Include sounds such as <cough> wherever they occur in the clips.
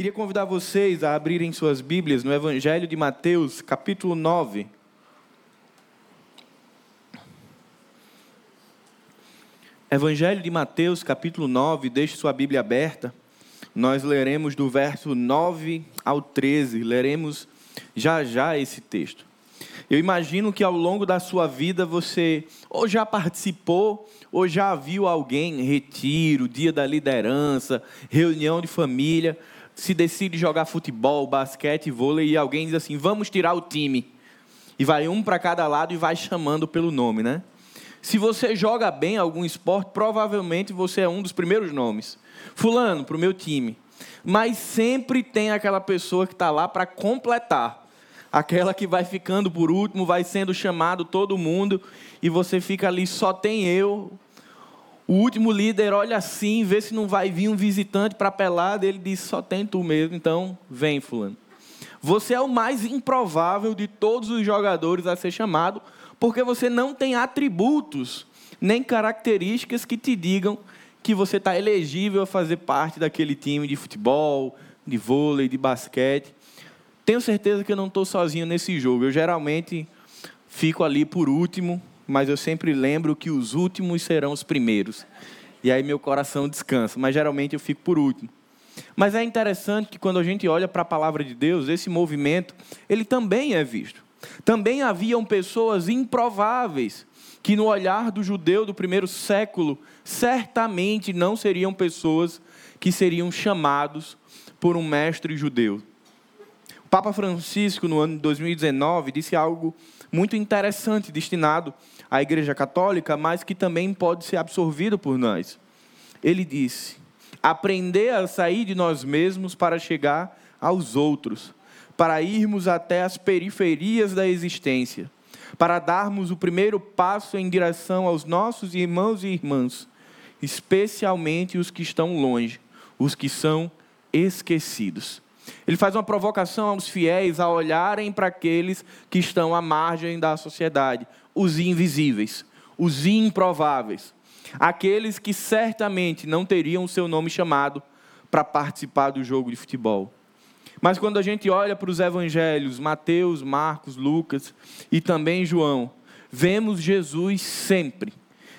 Queria convidar vocês a abrirem suas Bíblias no Evangelho de Mateus, capítulo 9. Evangelho de Mateus, capítulo 9, deixe sua Bíblia aberta. Nós leremos do verso 9 ao 13, leremos já já esse texto. Eu imagino que ao longo da sua vida você ou já participou ou já viu alguém retiro, dia da liderança, reunião de família, se decide jogar futebol, basquete, vôlei e alguém diz assim: "Vamos tirar o time". E vai um para cada lado e vai chamando pelo nome, né? Se você joga bem algum esporte, provavelmente você é um dos primeiros nomes. Fulano, para o meu time. Mas sempre tem aquela pessoa que está lá para completar. Aquela que vai ficando por último, vai sendo chamado todo mundo, e você fica ali, só tem eu. O último líder olha assim, vê se não vai vir um visitante para pelada, ele diz: só tem tu mesmo, então vem, Fulano. Você é o mais improvável de todos os jogadores a ser chamado, porque você não tem atributos nem características que te digam que você está elegível a fazer parte daquele time de futebol, de vôlei, de basquete. Tenho certeza que eu não estou sozinho nesse jogo. Eu geralmente fico ali por último, mas eu sempre lembro que os últimos serão os primeiros. E aí meu coração descansa, mas geralmente eu fico por último. Mas é interessante que quando a gente olha para a palavra de Deus, esse movimento, ele também é visto. Também haviam pessoas improváveis que, no olhar do judeu do primeiro século, certamente não seriam pessoas que seriam chamados por um mestre judeu. O Papa Francisco, no ano de 2019, disse algo muito interessante destinado à Igreja Católica, mas que também pode ser absorvido por nós. Ele disse: aprender a sair de nós mesmos para chegar aos outros para irmos até as periferias da existência, para darmos o primeiro passo em direção aos nossos irmãos e irmãs, especialmente os que estão longe, os que são esquecidos. Ele faz uma provocação aos fiéis a olharem para aqueles que estão à margem da sociedade, os invisíveis, os improváveis, aqueles que certamente não teriam o seu nome chamado para participar do jogo de futebol. Mas quando a gente olha para os evangelhos, Mateus, Marcos, Lucas e também João, vemos Jesus sempre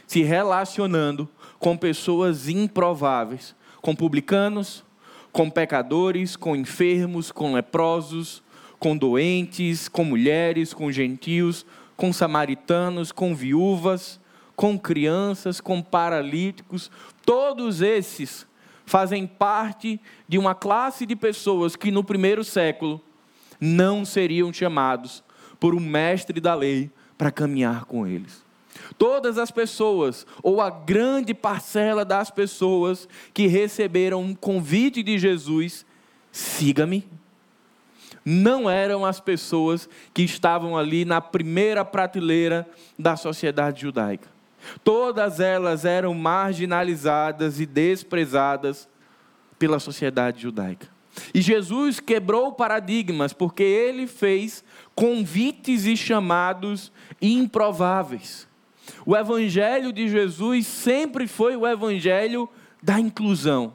se relacionando com pessoas improváveis, com publicanos, com pecadores, com enfermos, com leprosos, com doentes, com mulheres, com gentios, com samaritanos, com viúvas, com crianças, com paralíticos, todos esses fazem parte de uma classe de pessoas que no primeiro século não seriam chamados por um mestre da lei para caminhar com eles. Todas as pessoas, ou a grande parcela das pessoas que receberam um convite de Jesus, siga-me, não eram as pessoas que estavam ali na primeira prateleira da sociedade judaica. Todas elas eram marginalizadas e desprezadas pela sociedade judaica. E Jesus quebrou paradigmas, porque ele fez convites e chamados improváveis. O evangelho de Jesus sempre foi o evangelho da inclusão.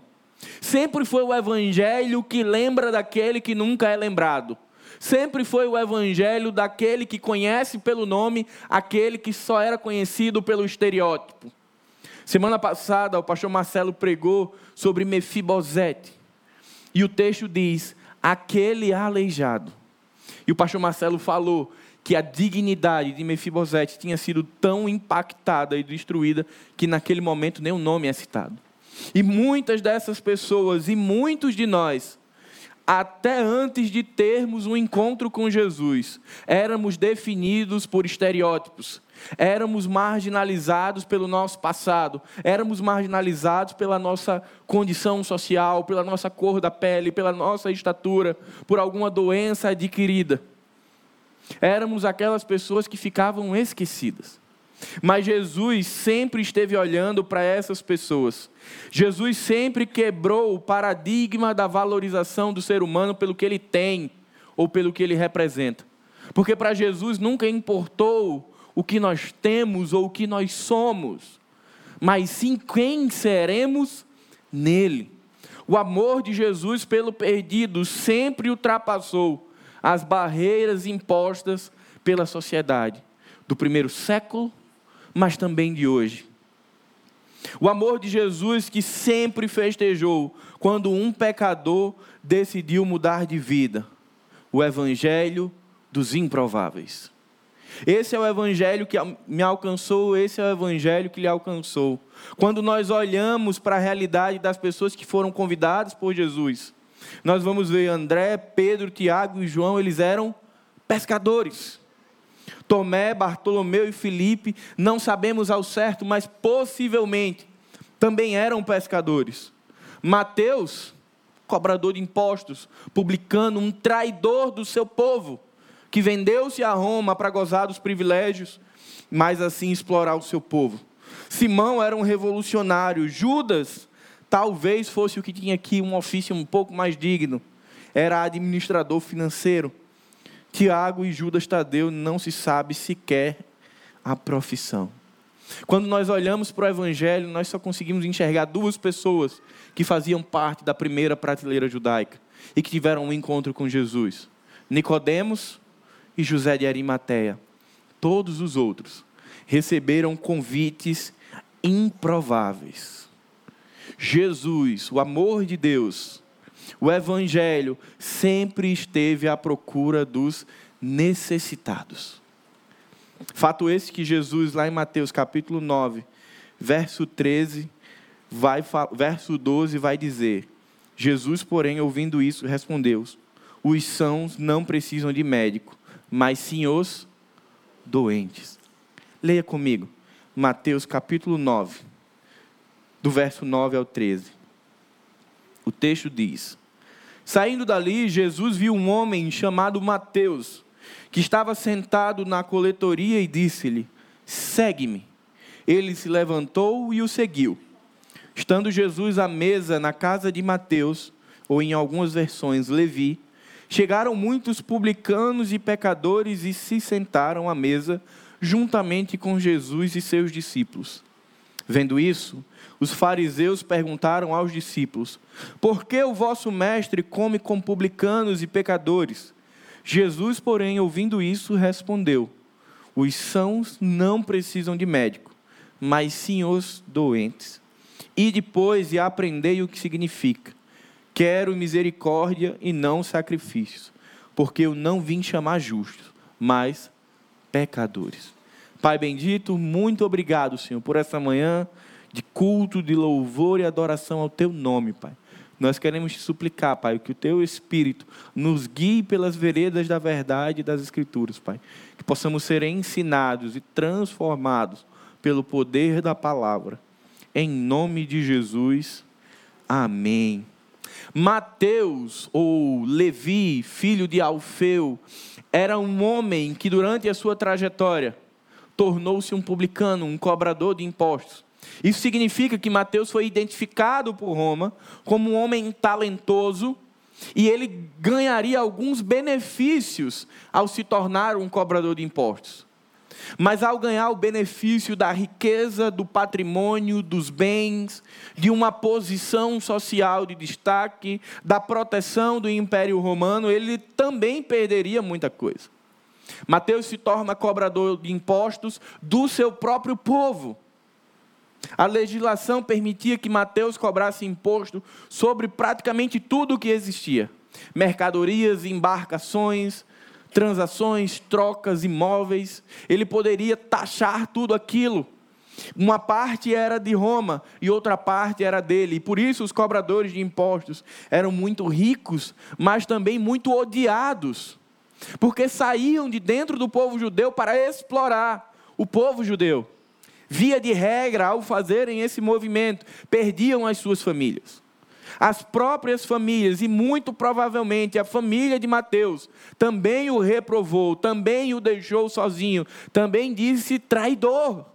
Sempre foi o evangelho que lembra daquele que nunca é lembrado. Sempre foi o evangelho daquele que conhece pelo nome aquele que só era conhecido pelo estereótipo. Semana passada, o pastor Marcelo pregou sobre Mefibosete. E o texto diz: aquele aleijado. E o pastor Marcelo falou que a dignidade de Mefibosete tinha sido tão impactada e destruída que naquele momento nem o nome é citado. E muitas dessas pessoas e muitos de nós até antes de termos um encontro com Jesus, éramos definidos por estereótipos, éramos marginalizados pelo nosso passado, éramos marginalizados pela nossa condição social, pela nossa cor da pele, pela nossa estatura, por alguma doença adquirida. Éramos aquelas pessoas que ficavam esquecidas. Mas Jesus sempre esteve olhando para essas pessoas. Jesus sempre quebrou o paradigma da valorização do ser humano pelo que ele tem ou pelo que ele representa. Porque para Jesus nunca importou o que nós temos ou o que nós somos, mas sim quem seremos nele. O amor de Jesus pelo perdido sempre ultrapassou as barreiras impostas pela sociedade do primeiro século, mas também de hoje. O amor de Jesus que sempre festejou quando um pecador decidiu mudar de vida. O evangelho dos improváveis. Esse é o evangelho que me alcançou, esse é o evangelho que lhe alcançou. Quando nós olhamos para a realidade das pessoas que foram convidadas por Jesus, nós vamos ver André, Pedro, Tiago e João, eles eram pescadores. Tomé, Bartolomeu e Filipe, não sabemos ao certo, mas possivelmente também eram pescadores. Mateus, cobrador de impostos, publicano, um traidor do seu povo, que vendeu-se a Roma para gozar dos privilégios, mas assim explorar o seu povo. Simão era um revolucionário, Judas talvez fosse o que tinha aqui um ofício um pouco mais digno, era administrador financeiro. Tiago e Judas Tadeu não se sabe sequer a profissão. Quando nós olhamos para o Evangelho, nós só conseguimos enxergar duas pessoas que faziam parte da primeira prateleira judaica e que tiveram um encontro com Jesus: Nicodemos e José de Arimateia. Todos os outros receberam convites improváveis. Jesus, o amor de Deus, o Evangelho sempre esteve à procura dos necessitados. Fato esse que Jesus, lá em Mateus capítulo 9, verso 13, vai, verso 12, vai dizer: Jesus, porém, ouvindo isso, respondeu: Os sãos não precisam de médico, mas sim os doentes. Leia comigo, Mateus capítulo 9, do verso 9 ao 13. O texto diz: Saindo dali, Jesus viu um homem chamado Mateus, que estava sentado na coletoria e disse-lhe: Segue-me. Ele se levantou e o seguiu. Estando Jesus à mesa na casa de Mateus, ou em algumas versões Levi, chegaram muitos publicanos e pecadores e se sentaram à mesa juntamente com Jesus e seus discípulos. Vendo isso, os fariseus perguntaram aos discípulos: Por que o vosso mestre come com publicanos e pecadores? Jesus, porém, ouvindo isso, respondeu: Os sãos não precisam de médico, mas sim os doentes. E depois e aprendei o que significa: Quero misericórdia e não sacrifícios, porque eu não vim chamar justos, mas pecadores. Pai bendito, muito obrigado, Senhor, por essa manhã de culto, de louvor e adoração ao teu nome, Pai. Nós queremos te suplicar, Pai, que o teu Espírito nos guie pelas veredas da verdade e das Escrituras, Pai. Que possamos ser ensinados e transformados pelo poder da palavra. Em nome de Jesus. Amém. Mateus, ou Levi, filho de Alfeu, era um homem que durante a sua trajetória tornou-se um publicano, um cobrador de impostos. Isso significa que Mateus foi identificado por Roma como um homem talentoso e ele ganharia alguns benefícios ao se tornar um cobrador de impostos. Mas ao ganhar o benefício da riqueza, do patrimônio, dos bens, de uma posição social de destaque, da proteção do Império Romano, ele também perderia muita coisa. Mateus se torna cobrador de impostos do seu próprio povo. A legislação permitia que Mateus cobrasse imposto sobre praticamente tudo o que existia: mercadorias, embarcações, transações, trocas, imóveis. Ele poderia taxar tudo aquilo. Uma parte era de Roma e outra parte era dele. E por isso os cobradores de impostos eram muito ricos, mas também muito odiados porque saíam de dentro do povo judeu para explorar o povo judeu. Via de regra, ao fazerem esse movimento, perdiam as suas famílias. As próprias famílias, e muito provavelmente a família de Mateus, também o reprovou, também o deixou sozinho, também disse traidor.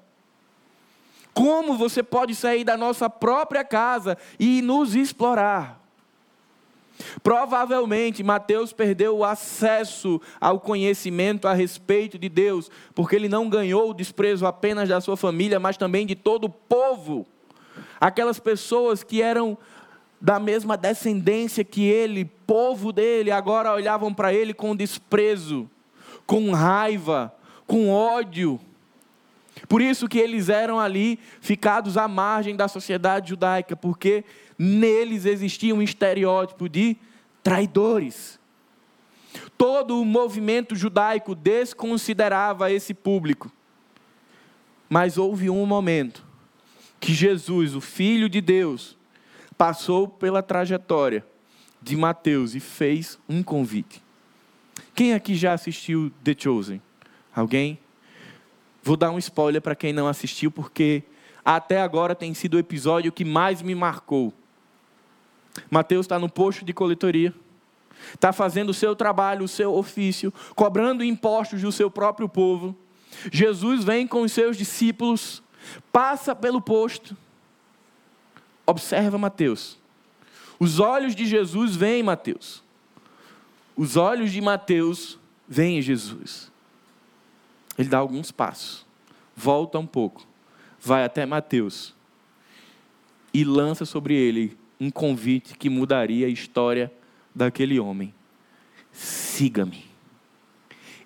Como você pode sair da nossa própria casa e nos explorar? Provavelmente Mateus perdeu o acesso ao conhecimento a respeito de Deus, porque ele não ganhou o desprezo apenas da sua família, mas também de todo o povo. Aquelas pessoas que eram da mesma descendência que ele, povo dele, agora olhavam para ele com desprezo, com raiva, com ódio. Por isso que eles eram ali ficados à margem da sociedade judaica, porque neles existia um estereótipo de traidores. Todo o movimento judaico desconsiderava esse público. Mas houve um momento que Jesus, o Filho de Deus, passou pela trajetória de Mateus e fez um convite. Quem aqui já assistiu The Chosen? Alguém? Vou dar um spoiler para quem não assistiu, porque até agora tem sido o episódio que mais me marcou. Mateus está no posto de coletoria, está fazendo o seu trabalho, o seu ofício, cobrando impostos do seu próprio povo. Jesus vem com os seus discípulos, passa pelo posto, Observa Mateus. Os olhos de Jesus veem Mateus. Os olhos de Mateus veem Jesus. Ele dá alguns passos, volta um pouco, vai até Mateus e lança sobre ele um convite que mudaria a história daquele homem. Siga-me.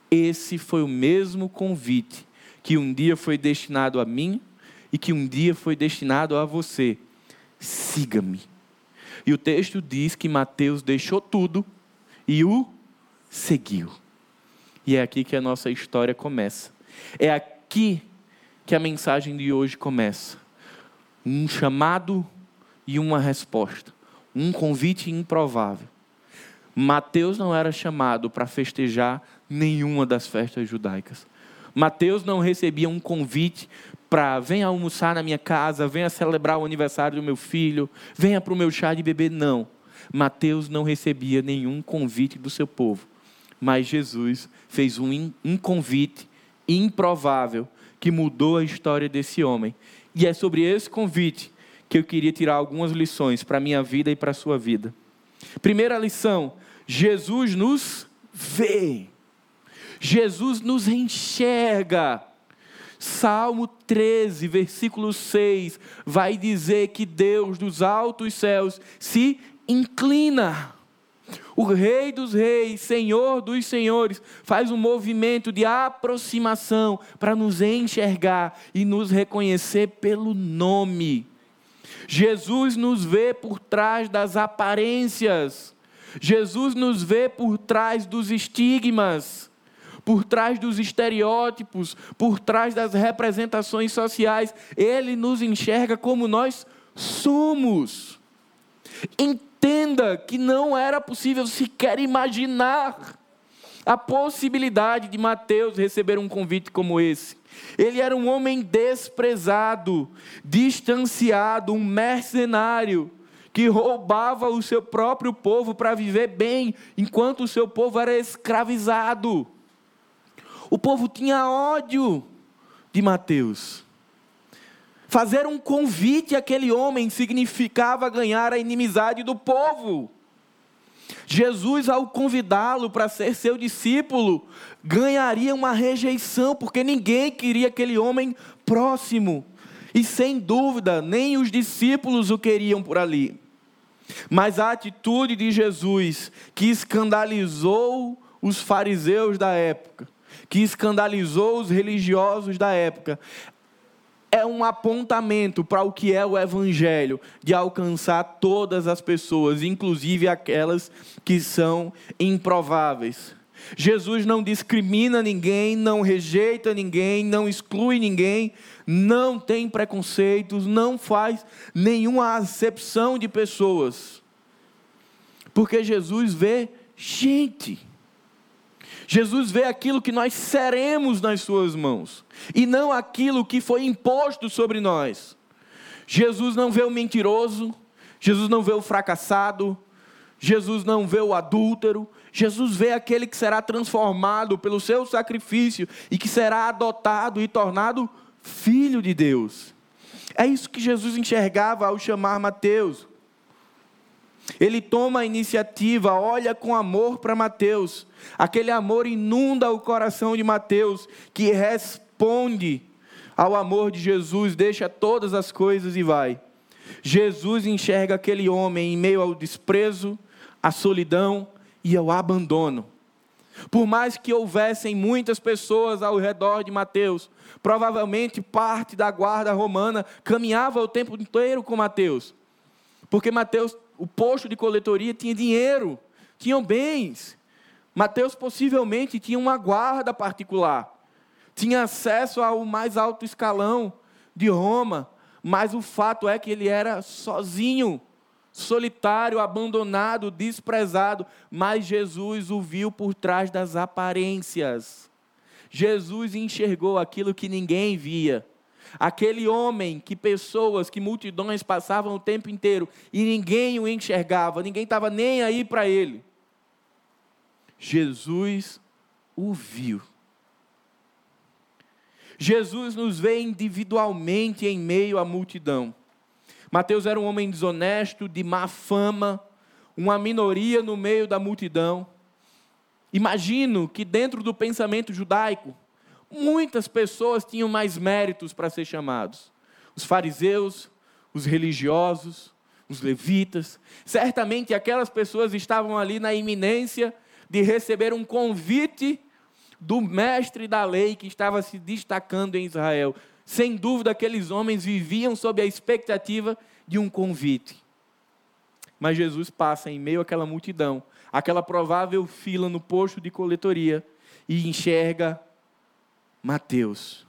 Esse foi o mesmo convite que um dia foi destinado a mim e que um dia foi destinado a você siga-me. E o texto diz que Mateus deixou tudo e o seguiu. E é aqui que a nossa história começa. É aqui que a mensagem de hoje começa. Um chamado e uma resposta. Um convite improvável. Mateus não era chamado para festejar nenhuma das festas judaicas. Mateus não recebia um convite para venha almoçar na minha casa, venha celebrar o aniversário do meu filho, venha para o meu chá de bebê. Não. Mateus não recebia nenhum convite do seu povo. Mas Jesus fez um, um convite improvável que mudou a história desse homem. E é sobre esse convite que eu queria tirar algumas lições para a minha vida e para a sua vida. Primeira lição: Jesus nos vê. Jesus nos enxerga. Salmo 13, versículo 6, vai dizer que Deus dos altos céus se inclina. O Rei dos Reis, Senhor dos Senhores, faz um movimento de aproximação para nos enxergar e nos reconhecer pelo nome. Jesus nos vê por trás das aparências, Jesus nos vê por trás dos estigmas por trás dos estereótipos, por trás das representações sociais. Ele nos enxerga como nós somos. Entenda que não era possível sequer imaginar a possibilidade de Mateus receber um convite como esse. Ele era um homem desprezado, distanciado, um mercenário que roubava o seu próprio povo para viver bem, enquanto o seu povo era escravizado. O povo tinha ódio de Mateus. Fazer um convite àquele homem significava ganhar a inimizade do povo. Jesus, ao convidá-lo para ser seu discípulo, ganharia uma rejeição, porque ninguém queria aquele homem próximo. E sem dúvida, nem os discípulos o queriam por ali. Mas a atitude de Jesus, que escandalizou os fariseus da época, que escandalizou os religiosos da época, é um apontamento para o que é o Evangelho, de alcançar todas as pessoas, inclusive aquelas que são improváveis. Jesus não discrimina ninguém, não rejeita ninguém, não exclui ninguém, não tem preconceitos, não faz nenhuma acepção de pessoas. Porque Jesus vê gente. Jesus vê aquilo que nós seremos nas Suas mãos, e não aquilo que foi imposto sobre nós. Jesus não vê o mentiroso, Jesus não vê o fracassado, Jesus não vê o adúltero, Jesus vê aquele que será transformado pelo seu sacrifício e que será adotado e tornado filho de Deus. É isso que Jesus enxergava ao chamar Mateus. Ele toma a iniciativa, olha com amor para Mateus. Aquele amor inunda o coração de Mateus, que responde ao amor de Jesus, deixa todas as coisas e vai. Jesus enxerga aquele homem em meio ao desprezo, à solidão e ao abandono. Por mais que houvessem muitas pessoas ao redor de Mateus, provavelmente parte da guarda romana caminhava o tempo inteiro com Mateus. Porque Mateus, o posto de coletoria tinha dinheiro, tinham bens. Mateus possivelmente tinha uma guarda particular, tinha acesso ao mais alto escalão de Roma, mas o fato é que ele era sozinho solitário, abandonado, desprezado, mas Jesus o viu por trás das aparências. Jesus enxergou aquilo que ninguém via. Aquele homem que pessoas, que multidões passavam o tempo inteiro e ninguém o enxergava, ninguém estava nem aí para ele. Jesus o viu. Jesus nos vê individualmente em meio à multidão. Mateus era um homem desonesto, de má fama, uma minoria no meio da multidão. Imagino que dentro do pensamento judaico, muitas pessoas tinham mais méritos para ser chamados. Os fariseus, os religiosos, os levitas. Certamente aquelas pessoas estavam ali na iminência de receber um convite do mestre da lei que estava se destacando em Israel. Sem dúvida, aqueles homens viviam sob a expectativa de um convite. Mas Jesus passa em meio àquela multidão, aquela provável fila no posto de coletoria, e enxerga Mateus.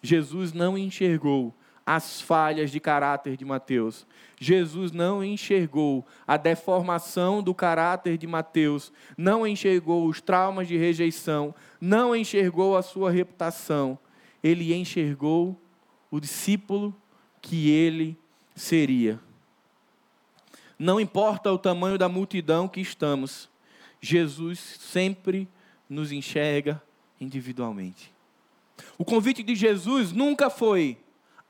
Jesus não enxergou as falhas de caráter de Mateus. Jesus não enxergou a deformação do caráter de Mateus, não enxergou os traumas de rejeição, não enxergou a sua reputação, ele enxergou o discípulo que ele seria. Não importa o tamanho da multidão que estamos, Jesus sempre nos enxerga individualmente. O convite de Jesus nunca foi: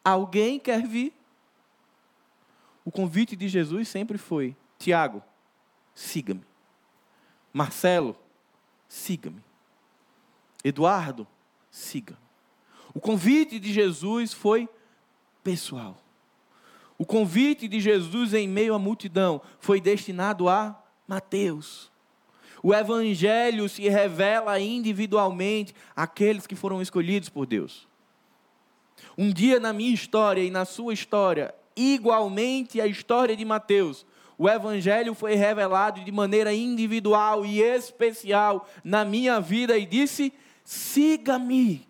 alguém quer vir? O convite de Jesus sempre foi: Tiago, siga-me. Marcelo, siga-me. Eduardo, siga-me. O convite de Jesus foi pessoal. O convite de Jesus em meio à multidão foi destinado a Mateus. O Evangelho se revela individualmente àqueles que foram escolhidos por Deus. Um dia na minha história e na sua história, igualmente a história de Mateus, o Evangelho foi revelado de maneira individual e especial na minha vida e disse: siga-me.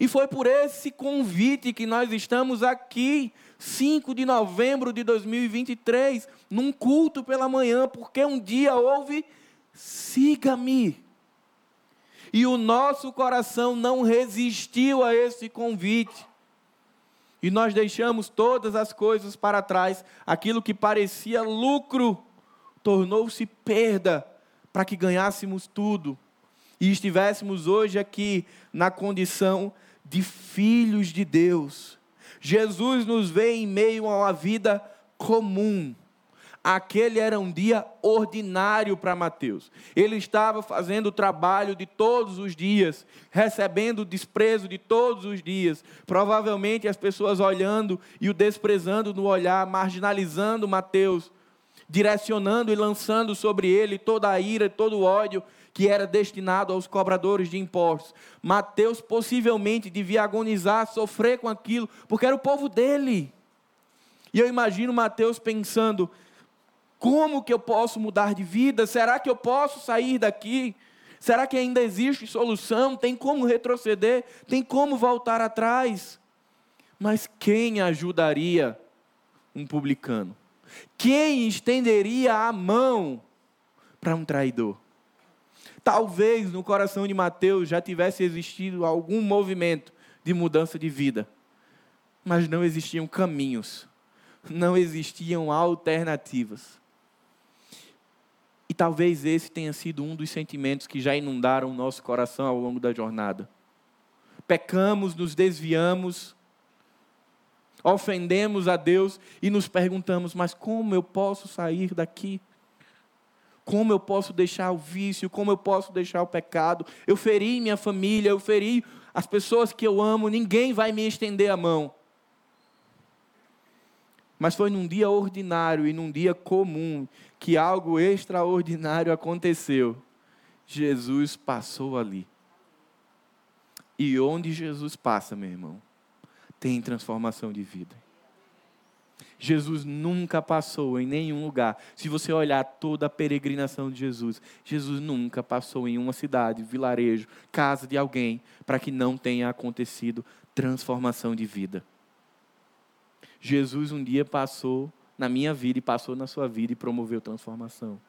E foi por esse convite que nós estamos aqui, 5 de novembro de 2023, num culto pela manhã, porque um dia houve siga-me. E o nosso coração não resistiu a esse convite. E nós deixamos todas as coisas para trás, aquilo que parecia lucro tornou-se perda para que ganhássemos tudo e estivéssemos hoje aqui na condição de filhos de Deus. Jesus nos vê em meio a uma vida comum. Aquele era um dia ordinário para Mateus. Ele estava fazendo o trabalho de todos os dias, recebendo o desprezo de todos os dias. Provavelmente as pessoas olhando e o desprezando no olhar, marginalizando Mateus, direcionando e lançando sobre ele toda a ira, todo o ódio que era destinado aos cobradores de impostos. Mateus possivelmente devia agonizar, sofrer com aquilo, porque era o povo dele. E eu imagino Mateus pensando: como que eu posso mudar de vida? Será que eu posso sair daqui? Será que ainda existe solução? Tem como retroceder? Tem como voltar atrás? Mas quem ajudaria um publicano? Quem estenderia a mão para um traidor? Talvez no coração de Mateus já tivesse existido algum movimento de mudança de vida, mas não existiam caminhos, não existiam alternativas. E talvez esse tenha sido um dos sentimentos que já inundaram o nosso coração ao longo da jornada. Pecamos, nos desviamos, ofendemos a Deus e nos perguntamos: mas como eu posso sair daqui? Como eu posso deixar o vício? Como eu posso deixar o pecado? Eu feri minha família, eu feri as pessoas que eu amo, ninguém vai me estender a mão. Mas foi num dia ordinário e num dia comum que algo extraordinário aconteceu. Jesus passou ali. E onde Jesus passa, meu irmão, tem transformação de vida. Jesus nunca passou em nenhum lugar. Se você olhar toda a peregrinação de Jesus, Jesus nunca passou em uma cidade, vilarejo, casa de alguém, para que não tenha acontecido transformação de vida. Jesus um dia passou na minha vida e passou na sua vida e promoveu transformação.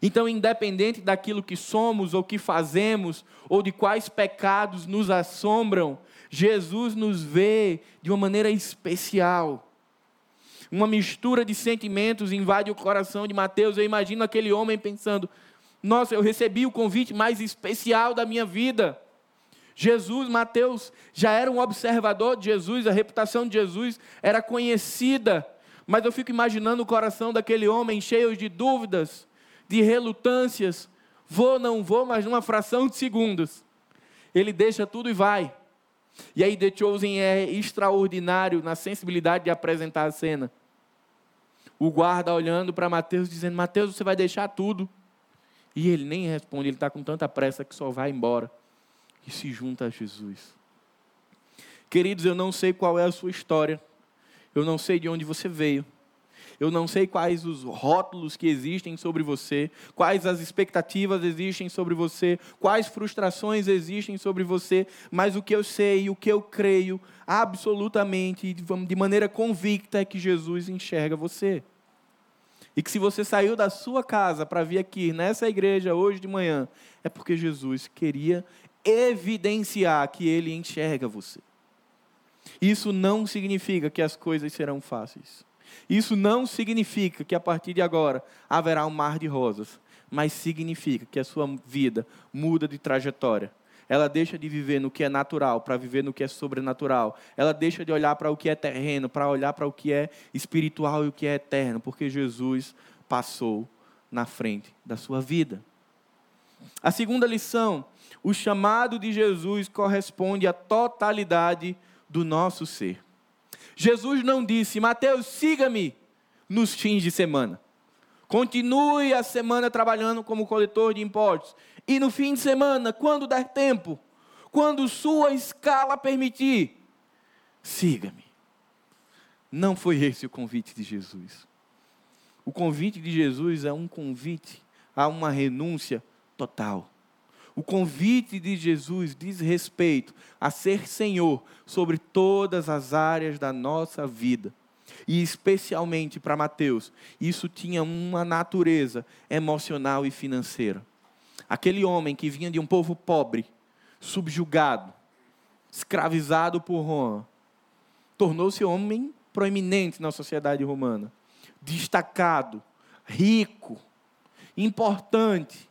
Então, independente daquilo que somos ou que fazemos, ou de quais pecados nos assombram, Jesus nos vê de uma maneira especial. Uma mistura de sentimentos invade o coração de Mateus. Eu imagino aquele homem pensando: Nossa, eu recebi o convite mais especial da minha vida. Jesus, Mateus, já era um observador de Jesus, a reputação de Jesus era conhecida, mas eu fico imaginando o coração daquele homem cheio de dúvidas, de relutâncias. Vou, não vou, mas numa fração de segundos. Ele deixa tudo e vai. E aí The Chosen é extraordinário na sensibilidade de apresentar a cena. O guarda olhando para Mateus, dizendo: Mateus, você vai deixar tudo. E ele nem responde, ele está com tanta pressa que só vai embora. E se junta a Jesus. Queridos, eu não sei qual é a sua história. Eu não sei de onde você veio. Eu não sei quais os rótulos que existem sobre você, quais as expectativas existem sobre você, quais frustrações existem sobre você, mas o que eu sei o que eu creio absolutamente, de maneira convicta, é que Jesus enxerga você. E que se você saiu da sua casa para vir aqui nessa igreja hoje de manhã, é porque Jesus queria evidenciar que ele enxerga você. Isso não significa que as coisas serão fáceis. Isso não significa que a partir de agora haverá um mar de rosas, mas significa que a sua vida muda de trajetória. Ela deixa de viver no que é natural para viver no que é sobrenatural. Ela deixa de olhar para o que é terreno para olhar para o que é espiritual e o que é eterno, porque Jesus passou na frente da sua vida. A segunda lição, o chamado de Jesus corresponde à totalidade do nosso ser. Jesus não disse, Mateus, siga-me nos fins de semana. Continue a semana trabalhando como coletor de impostos. E no fim de semana, quando der tempo, quando sua escala permitir, siga-me. Não foi esse o convite de Jesus. O convite de Jesus é um convite a uma renúncia total. O convite de Jesus diz respeito a ser Senhor sobre todas as áreas da nossa vida. E especialmente para Mateus, isso tinha uma natureza emocional e financeira. Aquele homem que vinha de um povo pobre, subjugado, escravizado por Roma, tornou-se homem proeminente na sociedade romana, destacado, rico, importante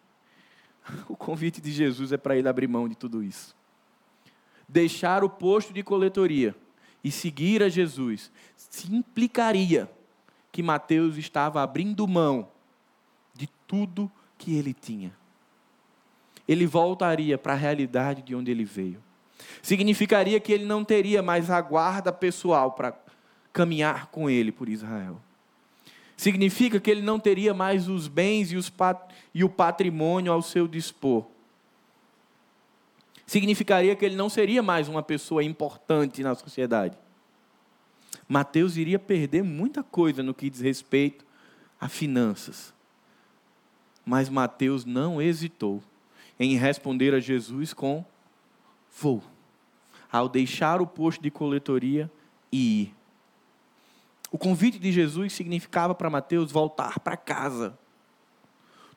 <laughs> o convite de Jesus é para ele abrir mão de tudo isso. Deixar o posto de coletoria e seguir a Jesus se implicaria que Mateus estava abrindo mão de tudo que ele tinha. Ele voltaria para a realidade de onde ele veio. Significaria que ele não teria mais a guarda pessoal para caminhar com ele por Israel significa que ele não teria mais os bens e, os pat... e o patrimônio ao seu dispor. Significaria que ele não seria mais uma pessoa importante na sociedade. Mateus iria perder muita coisa no que diz respeito a finanças. Mas Mateus não hesitou em responder a Jesus com vou. Ao deixar o posto de coletoria e ir. O convite de Jesus significava para Mateus voltar para casa.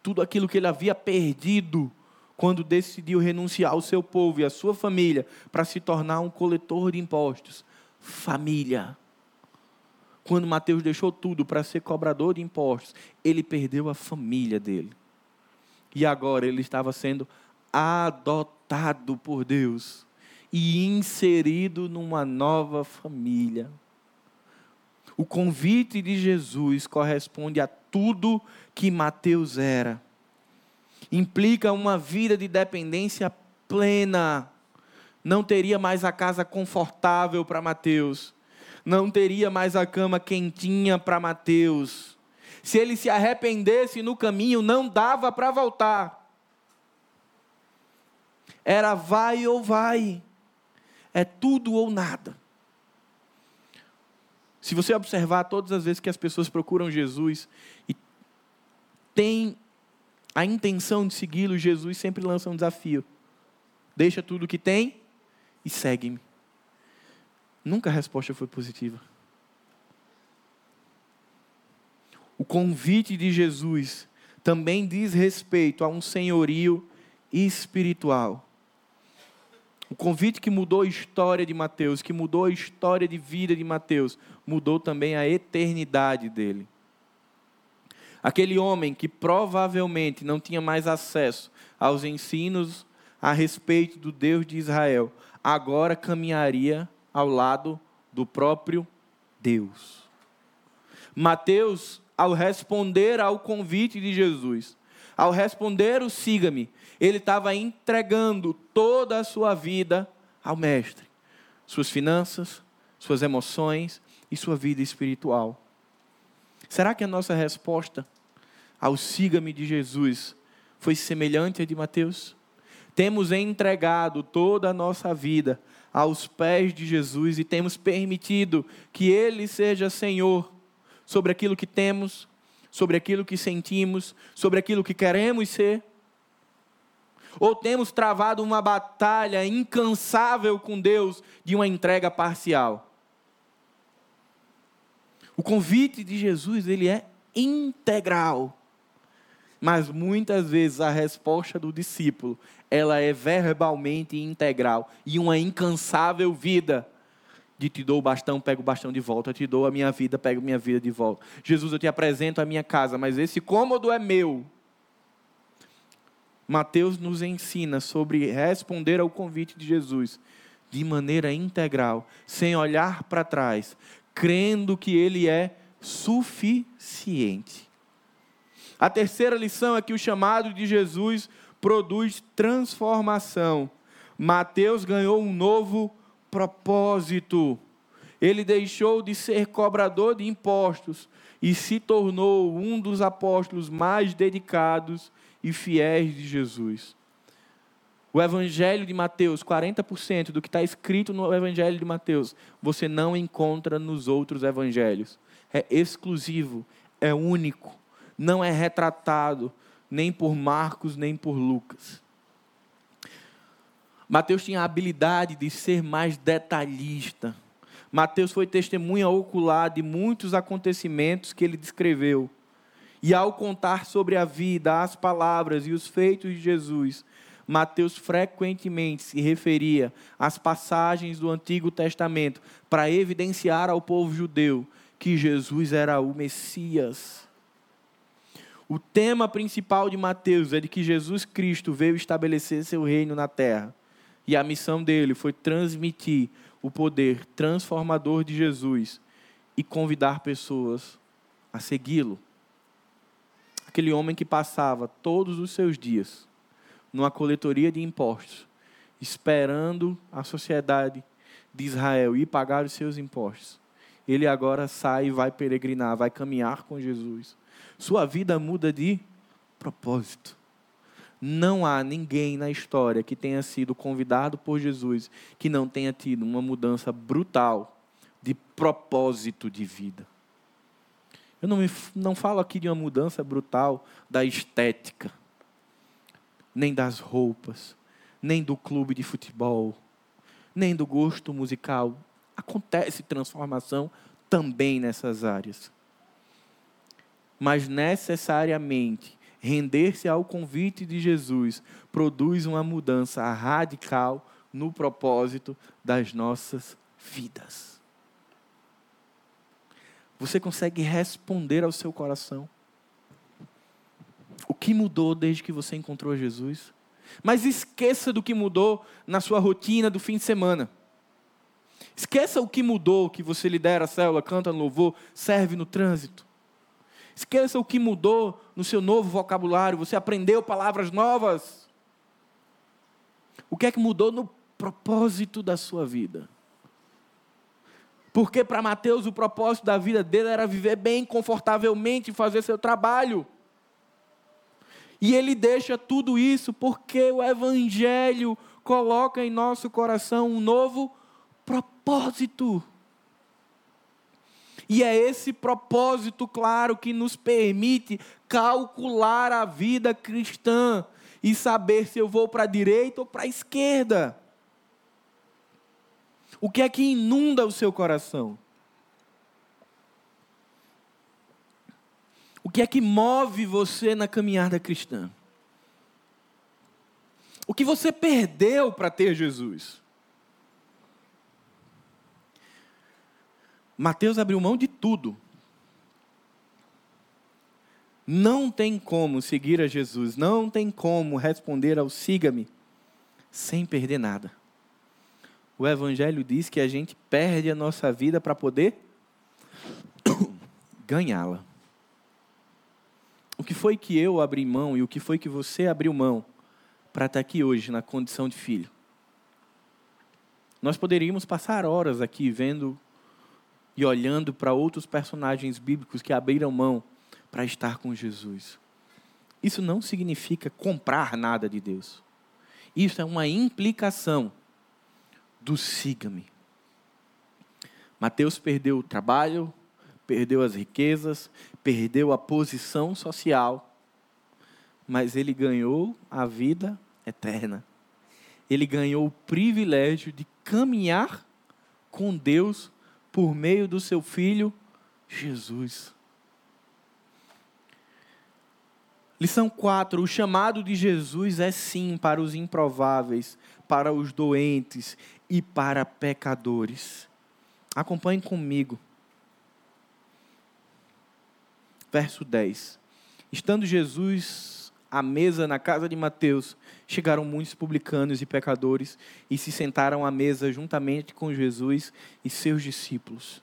Tudo aquilo que ele havia perdido quando decidiu renunciar ao seu povo e à sua família para se tornar um coletor de impostos. Família. Quando Mateus deixou tudo para ser cobrador de impostos, ele perdeu a família dele. E agora ele estava sendo adotado por Deus e inserido numa nova família. O convite de Jesus corresponde a tudo que Mateus era. Implica uma vida de dependência plena. Não teria mais a casa confortável para Mateus. não teria mais a cama quentinha para Mateus. Se ele se arrependesse no caminho, não dava para voltar. Era vai ou vai. É tudo ou nada. Se você observar todas as vezes que as pessoas procuram Jesus e têm a intenção de segui-lo, Jesus sempre lança um desafio. Deixa tudo que tem e segue-me. Nunca a resposta foi positiva. O convite de Jesus também diz respeito a um senhorio espiritual. O convite que mudou a história de Mateus, que mudou a história de vida de Mateus, mudou também a eternidade dele. Aquele homem que provavelmente não tinha mais acesso aos ensinos a respeito do Deus de Israel, agora caminharia ao lado do próprio Deus. Mateus, ao responder ao convite de Jesus, ao responder o siga-me, ele estava entregando toda a sua vida ao Mestre, suas finanças, suas emoções e sua vida espiritual. Será que a nossa resposta ao siga-me de Jesus foi semelhante à de Mateus? Temos entregado toda a nossa vida aos pés de Jesus e temos permitido que Ele seja Senhor sobre aquilo que temos, sobre aquilo que sentimos, sobre aquilo que queremos ser? Ou temos travado uma batalha incansável com Deus de uma entrega parcial? O convite de Jesus, ele é integral. Mas muitas vezes a resposta do discípulo, ela é verbalmente integral e uma incansável vida de te dou o bastão, pego o bastão de volta, te dou a minha vida, pego minha vida de volta. Jesus, eu te apresento a minha casa, mas esse cômodo é meu. Mateus nos ensina sobre responder ao convite de Jesus de maneira integral, sem olhar para trás, crendo que Ele é suficiente. A terceira lição é que o chamado de Jesus produz transformação. Mateus ganhou um novo propósito. Ele deixou de ser cobrador de impostos e se tornou um dos apóstolos mais dedicados e fiéis de Jesus. O Evangelho de Mateus, 40% do que está escrito no Evangelho de Mateus, você não encontra nos outros evangelhos. É exclusivo, é único, não é retratado nem por Marcos, nem por Lucas. Mateus tinha a habilidade de ser mais detalhista. Mateus foi testemunha ocular de muitos acontecimentos que ele descreveu. E ao contar sobre a vida, as palavras e os feitos de Jesus, Mateus frequentemente se referia às passagens do Antigo Testamento para evidenciar ao povo judeu que Jesus era o Messias. O tema principal de Mateus é de que Jesus Cristo veio estabelecer seu reino na terra. E a missão dele foi transmitir o poder transformador de Jesus e convidar pessoas a segui-lo aquele homem que passava todos os seus dias numa coletoria de impostos, esperando a sociedade de Israel ir pagar os seus impostos. Ele agora sai e vai peregrinar, vai caminhar com Jesus. Sua vida muda de propósito. Não há ninguém na história que tenha sido convidado por Jesus que não tenha tido uma mudança brutal de propósito de vida. Eu não, me, não falo aqui de uma mudança brutal da estética, nem das roupas, nem do clube de futebol, nem do gosto musical. Acontece transformação também nessas áreas. Mas necessariamente, render-se ao convite de Jesus produz uma mudança radical no propósito das nossas vidas. Você consegue responder ao seu coração. O que mudou desde que você encontrou Jesus? Mas esqueça do que mudou na sua rotina do fim de semana. Esqueça o que mudou, que você lidera a célula, canta no louvor, serve no trânsito. Esqueça o que mudou no seu novo vocabulário, você aprendeu palavras novas. O que é que mudou no propósito da sua vida? Porque para Mateus o propósito da vida dele era viver bem, confortavelmente, fazer seu trabalho. E ele deixa tudo isso porque o Evangelho coloca em nosso coração um novo propósito. E é esse propósito, claro, que nos permite calcular a vida cristã e saber se eu vou para a direita ou para a esquerda. O que é que inunda o seu coração? O que é que move você na caminhada cristã? O que você perdeu para ter Jesus? Mateus abriu mão de tudo. Não tem como seguir a Jesus, não tem como responder ao siga-me sem perder nada. O Evangelho diz que a gente perde a nossa vida para poder <coughs> ganhá-la. O que foi que eu abri mão e o que foi que você abriu mão para estar aqui hoje na condição de filho? Nós poderíamos passar horas aqui vendo e olhando para outros personagens bíblicos que abriram mão para estar com Jesus. Isso não significa comprar nada de Deus. Isso é uma implicação do siga-me. Mateus perdeu o trabalho, perdeu as riquezas, perdeu a posição social, mas ele ganhou a vida eterna. Ele ganhou o privilégio de caminhar com Deus por meio do seu filho Jesus. Lição 4: o chamado de Jesus é sim para os improváveis, para os doentes e para pecadores. Acompanhe comigo. Verso 10. Estando Jesus à mesa na casa de Mateus, chegaram muitos publicanos e pecadores e se sentaram à mesa juntamente com Jesus e seus discípulos.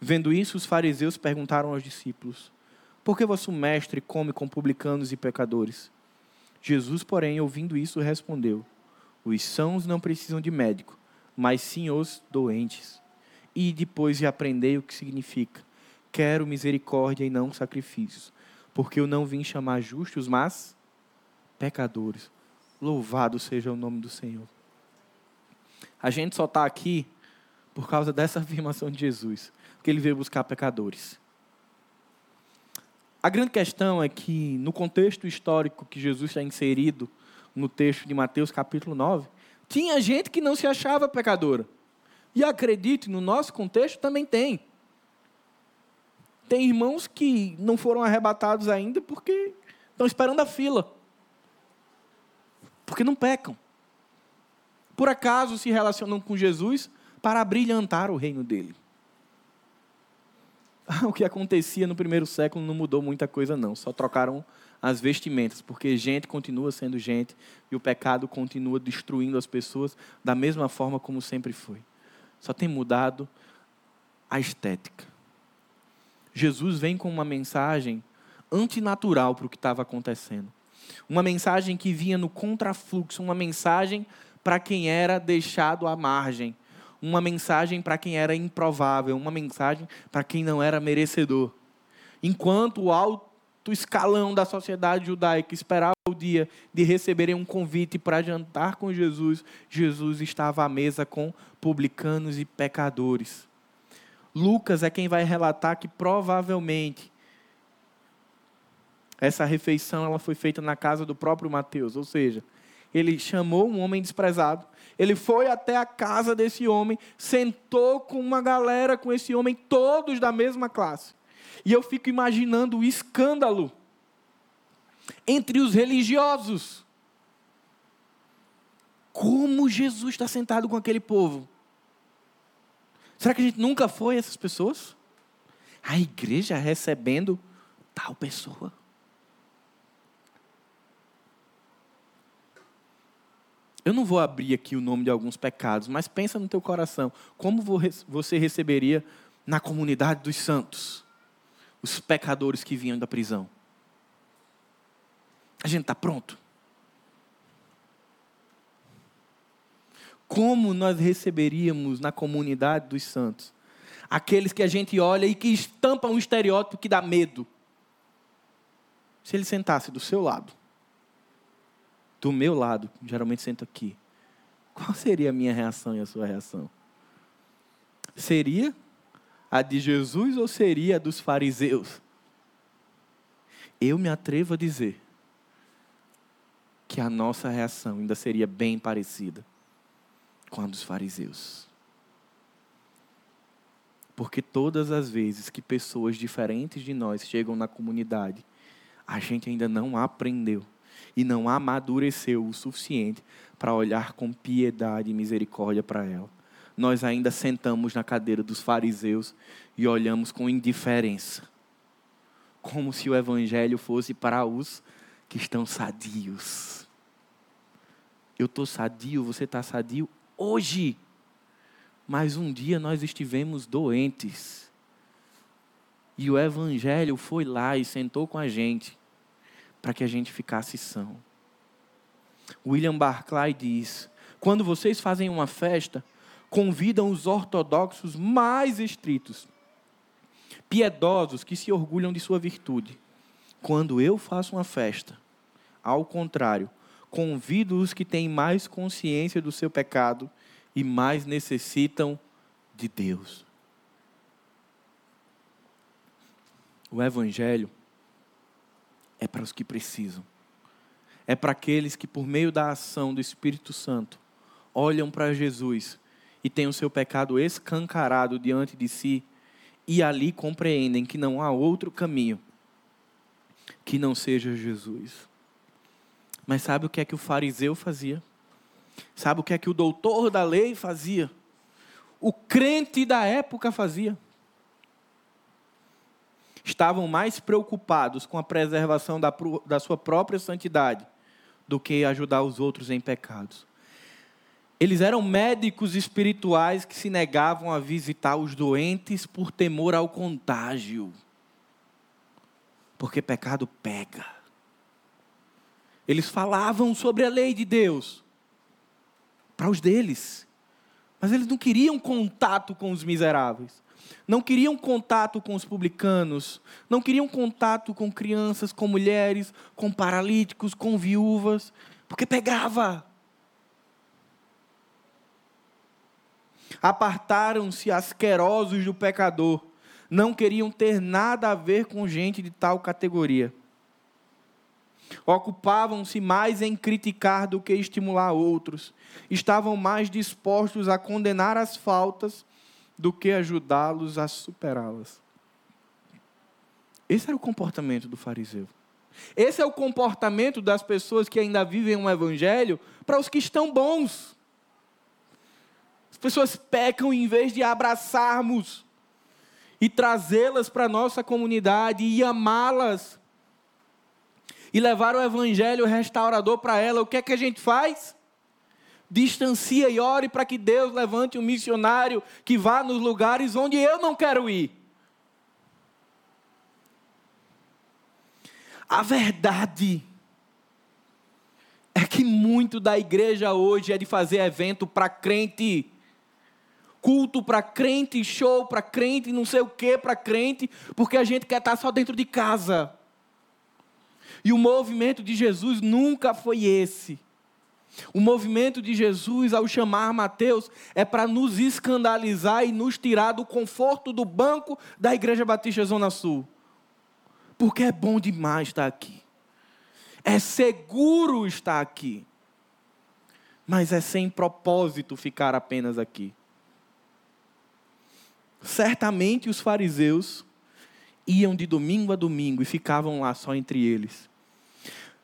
Vendo isso, os fariseus perguntaram aos discípulos: Por que vosso mestre come com publicanos e pecadores? Jesus, porém, ouvindo isso, respondeu: Os sãos não precisam de médico, mas sim os doentes. E depois de aprendei o que significa: Quero misericórdia e não sacrifícios, porque eu não vim chamar justos, mas pecadores. Louvado seja o nome do Senhor. A gente só está aqui por causa dessa <laughs> afirmação de Jesus, que ele veio buscar pecadores. A grande questão é que, no contexto histórico que Jesus está inserido, no texto de Mateus capítulo 9, tinha gente que não se achava pecadora. E acredite, no nosso contexto também tem. Tem irmãos que não foram arrebatados ainda porque estão esperando a fila porque não pecam. Por acaso se relacionam com Jesus para brilhantar o reino dele. <laughs> O que acontecia no primeiro século não mudou muita coisa, não. Só trocaram as vestimentas, porque gente continua sendo gente e o pecado continua destruindo as pessoas da mesma forma como sempre foi. Só tem mudado a estética. Jesus vem com uma mensagem antinatural para o que estava acontecendo. Uma mensagem que vinha no contrafluxo, uma mensagem para quem era deixado à margem, uma mensagem para quem era improvável, uma mensagem para quem não era merecedor. Enquanto o alto escalão da sociedade judaica esperava o dia de receberem um convite para jantar com Jesus, Jesus estava à mesa com publicanos e pecadores. Lucas é quem vai relatar que provavelmente essa refeição ela foi feita na casa do próprio Mateus, ou seja, ele chamou um homem desprezado, ele foi até a casa desse homem, sentou com uma galera, com esse homem, todos da mesma classe. E eu fico imaginando o escândalo entre os religiosos. Como Jesus está sentado com aquele povo? Será que a gente nunca foi essas pessoas? A igreja recebendo tal pessoa. Eu não vou abrir aqui o nome de alguns pecados, mas pensa no teu coração. Como você receberia na comunidade dos santos os pecadores que vinham da prisão? A gente está pronto? Como nós receberíamos na comunidade dos santos aqueles que a gente olha e que estampam um estereótipo que dá medo. Se ele sentasse do seu lado, do meu lado, geralmente sento aqui, qual seria a minha reação e a sua reação? Seria a de Jesus ou seria a dos fariseus? Eu me atrevo a dizer que a nossa reação ainda seria bem parecida com a dos fariseus. Porque todas as vezes que pessoas diferentes de nós chegam na comunidade, a gente ainda não aprendeu e não amadureceu o suficiente para olhar com piedade e misericórdia para ela. Nós ainda sentamos na cadeira dos fariseus e olhamos com indiferença, como se o evangelho fosse para os que estão sadios. Eu estou sadio, você está sadio hoje mas um dia nós estivemos doentes. E o Evangelho foi lá e sentou com a gente, para que a gente ficasse são. William Barclay diz: quando vocês fazem uma festa, convidam os ortodoxos mais estritos, piedosos que se orgulham de sua virtude. Quando eu faço uma festa, ao contrário, convido os que têm mais consciência do seu pecado e mais necessitam de Deus. O Evangelho é para os que precisam, é para aqueles que, por meio da ação do Espírito Santo, olham para Jesus e têm o seu pecado escancarado diante de si e ali compreendem que não há outro caminho que não seja Jesus. Mas sabe o que é que o fariseu fazia? Sabe o que é que o doutor da lei fazia? O crente da época fazia. Estavam mais preocupados com a preservação da, da sua própria santidade do que ajudar os outros em pecados. Eles eram médicos espirituais que se negavam a visitar os doentes por temor ao contágio. Porque pecado pega. Eles falavam sobre a lei de Deus, para os deles. Mas eles não queriam contato com os miseráveis. Não queriam contato com os publicanos. Não queriam contato com crianças, com mulheres, com paralíticos, com viúvas. Porque pegava. Apartaram-se asquerosos do pecador. Não queriam ter nada a ver com gente de tal categoria ocupavam-se mais em criticar do que estimular outros, estavam mais dispostos a condenar as faltas do que ajudá-los a superá-las. Esse era o comportamento do fariseu. Esse é o comportamento das pessoas que ainda vivem um evangelho para os que estão bons. As pessoas pecam em vez de abraçarmos e trazê-las para a nossa comunidade e amá-las e levar o evangelho restaurador para ela, o que é que a gente faz? Distancia e ore para que Deus levante um missionário que vá nos lugares onde eu não quero ir. A verdade é que muito da igreja hoje é de fazer evento para crente culto para crente, show para crente, não sei o que para crente, porque a gente quer estar só dentro de casa. E o movimento de Jesus nunca foi esse. O movimento de Jesus, ao chamar Mateus, é para nos escandalizar e nos tirar do conforto do banco da Igreja Batista Zona Sul. Porque é bom demais estar aqui. É seguro estar aqui. Mas é sem propósito ficar apenas aqui. Certamente os fariseus iam de domingo a domingo e ficavam lá só entre eles.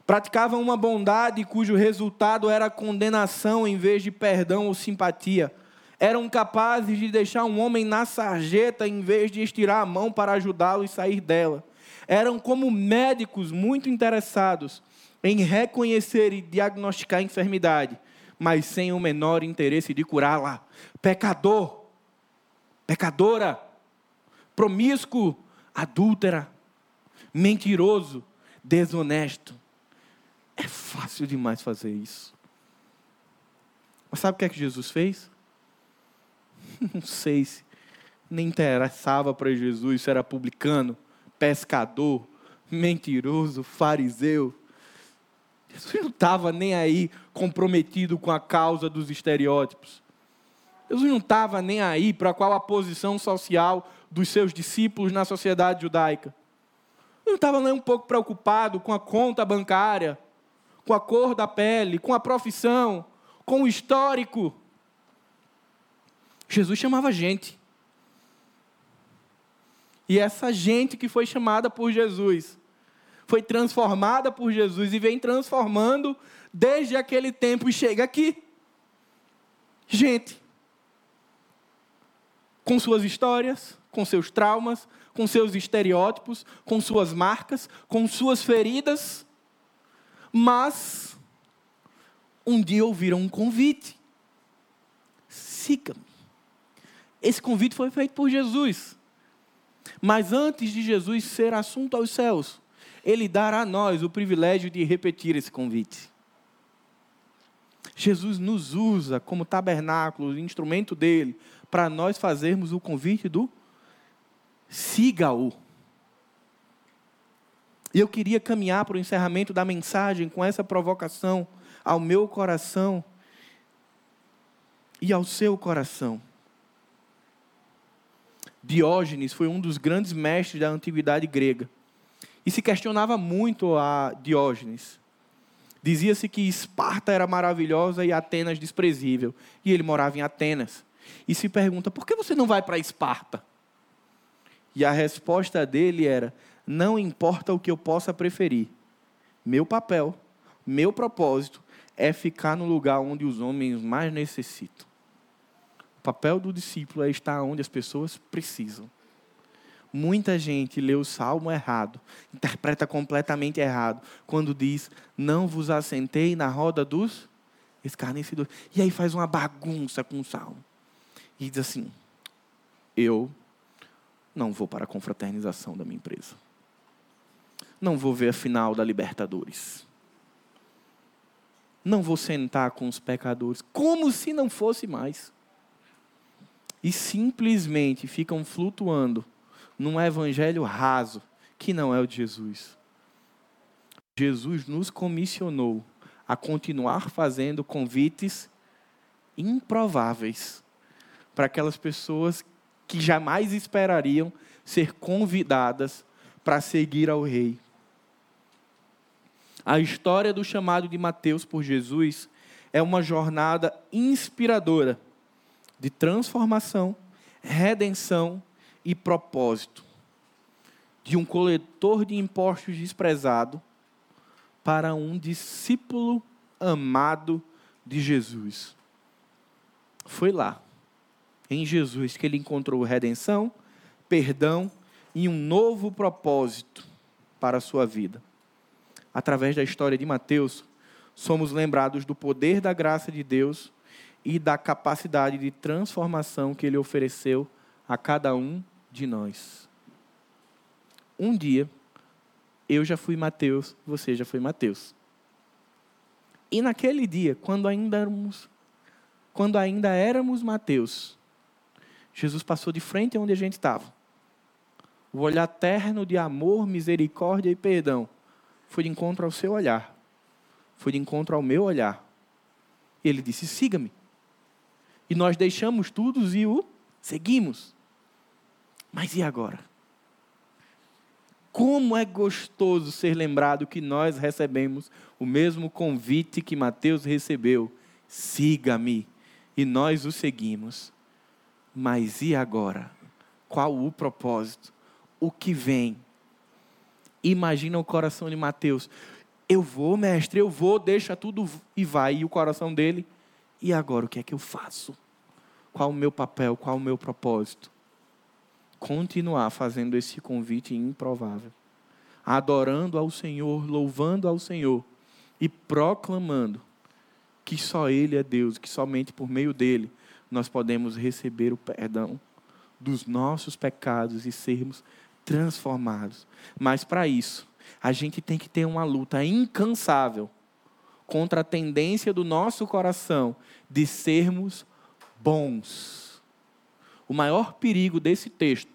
Praticavam uma bondade cujo resultado era condenação em vez de perdão ou simpatia. Eram capazes de deixar um homem na sarjeta em vez de estirar a mão para ajudá-lo e sair dela. Eram como médicos muito interessados em reconhecer e diagnosticar a enfermidade, mas sem o menor interesse de curá-la. Pecador, pecadora, promíscuo, adúltera, mentiroso, desonesto é fácil demais fazer isso. Mas sabe o que é que Jesus fez? <laughs> Não sei se Nem interessava para Jesus se era publicano, pescador, mentiroso, fariseu. Jesus não estava nem aí comprometido com a causa dos estereótipos. Jesus não estava nem aí para qual a posição social dos seus discípulos na sociedade judaica. Não estava nem um pouco preocupado com a conta bancária, com a cor da pele, com a profissão, com o histórico. Jesus chamava gente. E essa gente que foi chamada por Jesus, foi transformada por Jesus e vem transformando desde aquele tempo e chega aqui. Gente, com suas histórias, com seus traumas, com seus estereótipos, com suas marcas, com suas feridas, mas um dia ouviram um convite. Siga-me. Esse convite foi feito por Jesus. Mas antes de Jesus ser assunto aos céus, ele dará a nós o privilégio de repetir esse convite. Jesus nos usa como tabernáculo, instrumento dele, para nós fazermos o convite do siga-o. E eu queria caminhar para o encerramento da mensagem com essa provocação ao meu coração e ao seu coração. Diógenes foi um dos grandes mestres da antiguidade grega. E se questionava muito a Diógenes. Dizia-se que Esparta era maravilhosa e Atenas desprezível. E ele morava em Atenas. E se pergunta: por que você não vai para Esparta? E a resposta dele era: não importa o que eu possa preferir. Meu papel, meu propósito é ficar no lugar onde os homens mais necessitam. O papel do discípulo é estar onde as pessoas precisam. Muita gente lê o salmo errado, interpreta completamente errado, quando diz: Não vos assentei na roda dos escarnecedores. E aí faz uma bagunça com o salmo. E diz assim: Eu não vou para a confraternização da minha empresa. Não vou ver a final da Libertadores. Não vou sentar com os pecadores, como se não fosse mais. E simplesmente ficam flutuando num evangelho raso, que não é o de Jesus. Jesus nos comissionou a continuar fazendo convites improváveis para aquelas pessoas que jamais esperariam ser convidadas para seguir ao Rei. A história do chamado de Mateus por Jesus é uma jornada inspiradora de transformação, redenção e propósito. De um coletor de impostos desprezado para um discípulo amado de Jesus. Foi lá em Jesus que ele encontrou redenção, perdão e um novo propósito para a sua vida. Através da história de Mateus, somos lembrados do poder da graça de Deus e da capacidade de transformação que ele ofereceu a cada um de nós. Um dia, eu já fui Mateus, você já foi Mateus. E naquele dia, quando ainda éramos, quando ainda éramos Mateus, Jesus passou de frente onde a gente estava. O olhar terno de amor, misericórdia e perdão foi de encontro ao seu olhar. Foi de encontro ao meu olhar. Ele disse: siga-me. E nós deixamos tudo e o seguimos. Mas e agora? Como é gostoso ser lembrado que nós recebemos o mesmo convite que Mateus recebeu: siga-me. E nós o seguimos. Mas e agora? Qual o propósito? O que vem? Imagina o coração de Mateus. Eu vou, mestre, eu vou, deixa tudo e vai. E o coração dele, e agora o que é que eu faço? Qual o meu papel? Qual o meu propósito? Continuar fazendo esse convite improvável. Adorando ao Senhor, louvando ao Senhor e proclamando que só Ele é Deus, que somente por meio dele nós podemos receber o perdão dos nossos pecados e sermos transformados. Mas para isso, a gente tem que ter uma luta incansável contra a tendência do nosso coração de sermos bons. O maior perigo desse texto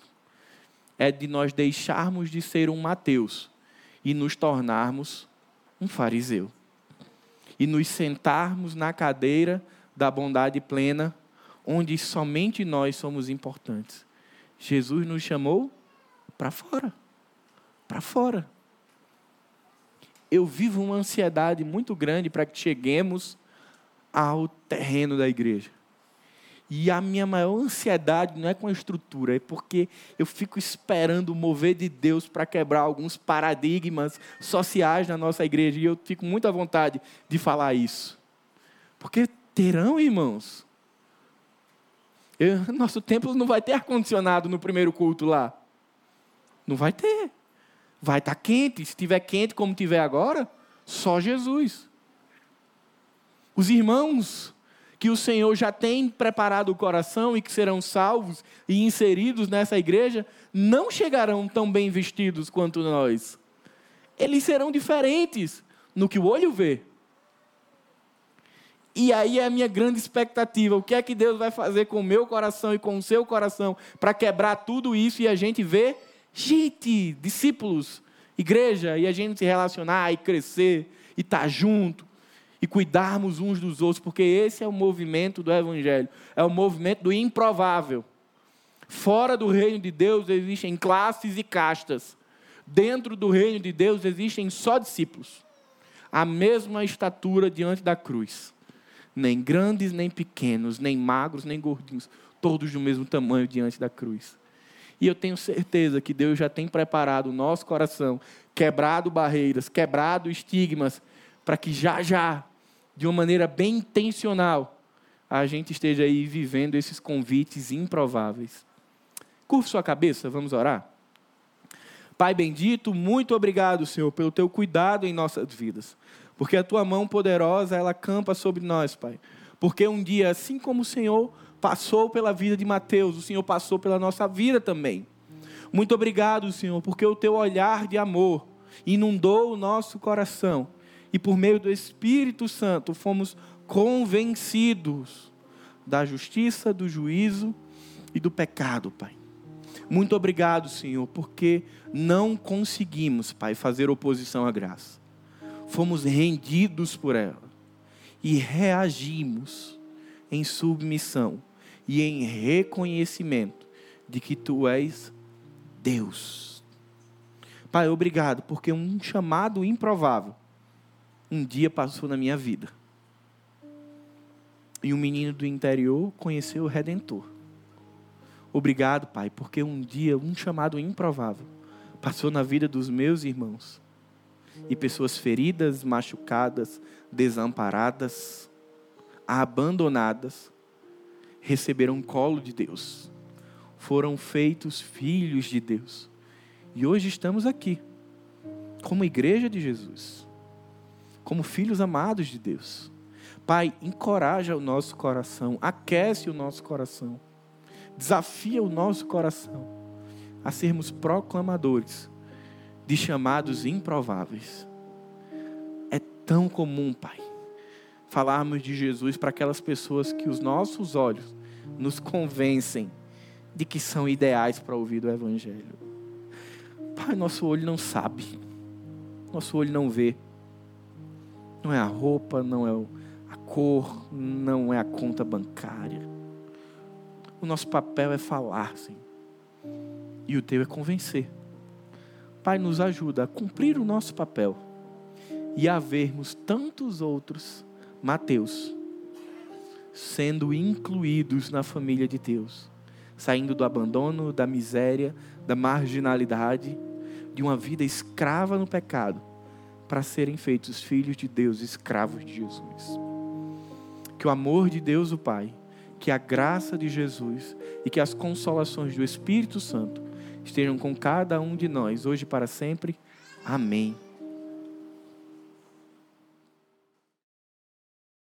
é de nós deixarmos de ser um Mateus e nos tornarmos um fariseu. E nos sentarmos na cadeira da bondade plena, onde somente nós somos importantes. Jesus nos chamou para fora. Para fora. Eu vivo uma ansiedade muito grande para que cheguemos ao terreno da igreja. E a minha maior ansiedade não é com a estrutura, é porque eu fico esperando o mover de Deus para quebrar alguns paradigmas sociais na nossa igreja. E eu fico muito à vontade de falar isso. Porque terão, irmãos. Eu, <laughs> nosso templo não vai ter ar-condicionado no primeiro culto lá. Não vai ter. Vai estar tá quente. Se estiver quente como estiver agora, só Jesus. Os irmãos que o Senhor já tem preparado o coração e que serão salvos e inseridos nessa igreja, não chegarão tão bem vestidos quanto nós. Eles serão diferentes no que o olho vê. E aí é a minha grande expectativa. O que é que Deus vai fazer com o meu coração e com o seu coração para quebrar tudo isso e a gente ver gente, discípulos, igreja, e a gente se relacionar e crescer e estar tá junto e cuidarmos uns dos outros, porque esse é o movimento do Evangelho, é o movimento do improvável. Fora do reino de Deus existem classes e castas, dentro do reino de Deus existem só discípulos, a mesma estatura diante da cruz, nem grandes nem pequenos, nem magros nem gordinhos, todos do mesmo tamanho diante da cruz. E eu tenho certeza que Deus já tem preparado o nosso coração, quebrado barreiras, quebrado estigmas, para que já já de uma maneira bem intencional, a gente esteja aí vivendo esses convites improváveis. Curva sua cabeça, vamos orar? Pai bendito, muito obrigado, Senhor, pelo teu cuidado em nossas vidas. Porque a tua mão poderosa, ela campa sobre nós, Pai. Porque um dia, assim como o Senhor passou pela vida de Mateus, o Senhor passou pela nossa vida também. Muito obrigado, Senhor, porque o teu olhar de amor inundou o nosso coração e por meio do Espírito Santo fomos convencidos da justiça, do juízo e do pecado, Pai. Muito obrigado, Senhor, porque não conseguimos, Pai, fazer oposição à graça. Fomos rendidos por ela e reagimos em submissão e em reconhecimento de que Tu és Deus. Pai, obrigado, porque um chamado improvável um dia passou na minha vida. E um menino do interior conheceu o Redentor. Obrigado, Pai, porque um dia um chamado improvável passou na vida dos meus irmãos. E pessoas feridas, machucadas, desamparadas, abandonadas, receberam o colo de Deus. Foram feitos filhos de Deus. E hoje estamos aqui, como igreja de Jesus como filhos amados de Deus. Pai, encoraja o nosso coração, aquece o nosso coração, desafia o nosso coração a sermos proclamadores de chamados improváveis. É tão comum, Pai, falarmos de Jesus para aquelas pessoas que os nossos olhos nos convencem de que são ideais para ouvir o Evangelho. Pai, nosso olho não sabe, nosso olho não vê. Não é a roupa, não é a cor, não é a conta bancária. O nosso papel é falar, Senhor. E o teu é convencer. Pai, nos ajuda a cumprir o nosso papel e a vermos tantos outros Mateus sendo incluídos na família de Deus, saindo do abandono, da miséria, da marginalidade, de uma vida escrava no pecado para serem feitos filhos de Deus, escravos de Jesus. Que o amor de Deus, o Pai, que a graça de Jesus e que as consolações do Espírito Santo estejam com cada um de nós, hoje e para sempre. Amém.